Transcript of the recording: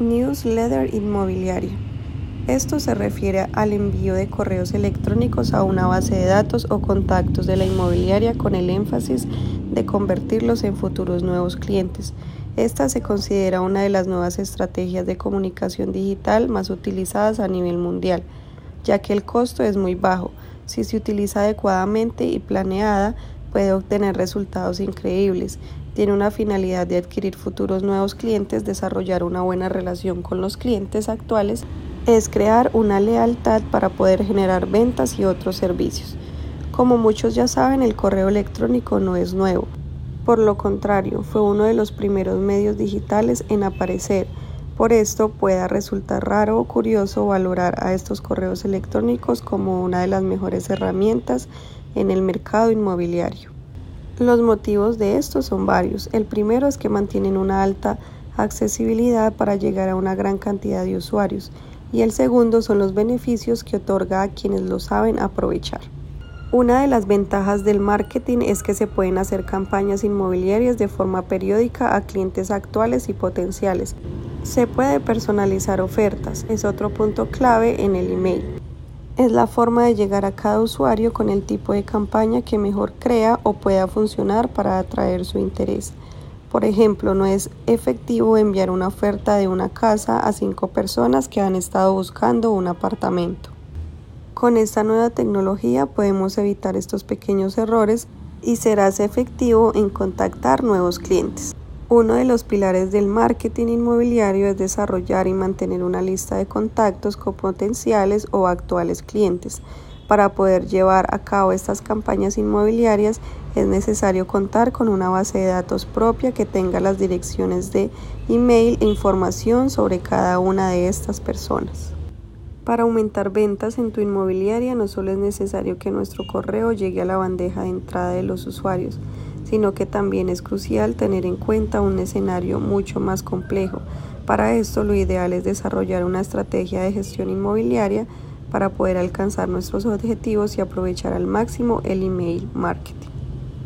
Newsletter inmobiliaria. Esto se refiere al envío de correos electrónicos a una base de datos o contactos de la inmobiliaria con el énfasis de convertirlos en futuros nuevos clientes. Esta se considera una de las nuevas estrategias de comunicación digital más utilizadas a nivel mundial, ya que el costo es muy bajo. Si se utiliza adecuadamente y planeada, puede obtener resultados increíbles tiene una finalidad de adquirir futuros nuevos clientes, desarrollar una buena relación con los clientes actuales, es crear una lealtad para poder generar ventas y otros servicios. Como muchos ya saben, el correo electrónico no es nuevo. Por lo contrario, fue uno de los primeros medios digitales en aparecer. Por esto pueda resultar raro o curioso valorar a estos correos electrónicos como una de las mejores herramientas en el mercado inmobiliario. Los motivos de esto son varios. El primero es que mantienen una alta accesibilidad para llegar a una gran cantidad de usuarios y el segundo son los beneficios que otorga a quienes lo saben aprovechar. Una de las ventajas del marketing es que se pueden hacer campañas inmobiliarias de forma periódica a clientes actuales y potenciales. Se puede personalizar ofertas, es otro punto clave en el email es la forma de llegar a cada usuario con el tipo de campaña que mejor crea o pueda funcionar para atraer su interés. Por ejemplo, no es efectivo enviar una oferta de una casa a cinco personas que han estado buscando un apartamento. Con esta nueva tecnología podemos evitar estos pequeños errores y serás efectivo en contactar nuevos clientes. Uno de los pilares del marketing inmobiliario es desarrollar y mantener una lista de contactos con potenciales o actuales clientes. Para poder llevar a cabo estas campañas inmobiliarias es necesario contar con una base de datos propia que tenga las direcciones de email e información sobre cada una de estas personas. Para aumentar ventas en tu inmobiliaria no solo es necesario que nuestro correo llegue a la bandeja de entrada de los usuarios, sino que también es crucial tener en cuenta un escenario mucho más complejo. Para esto lo ideal es desarrollar una estrategia de gestión inmobiliaria para poder alcanzar nuestros objetivos y aprovechar al máximo el email marketing.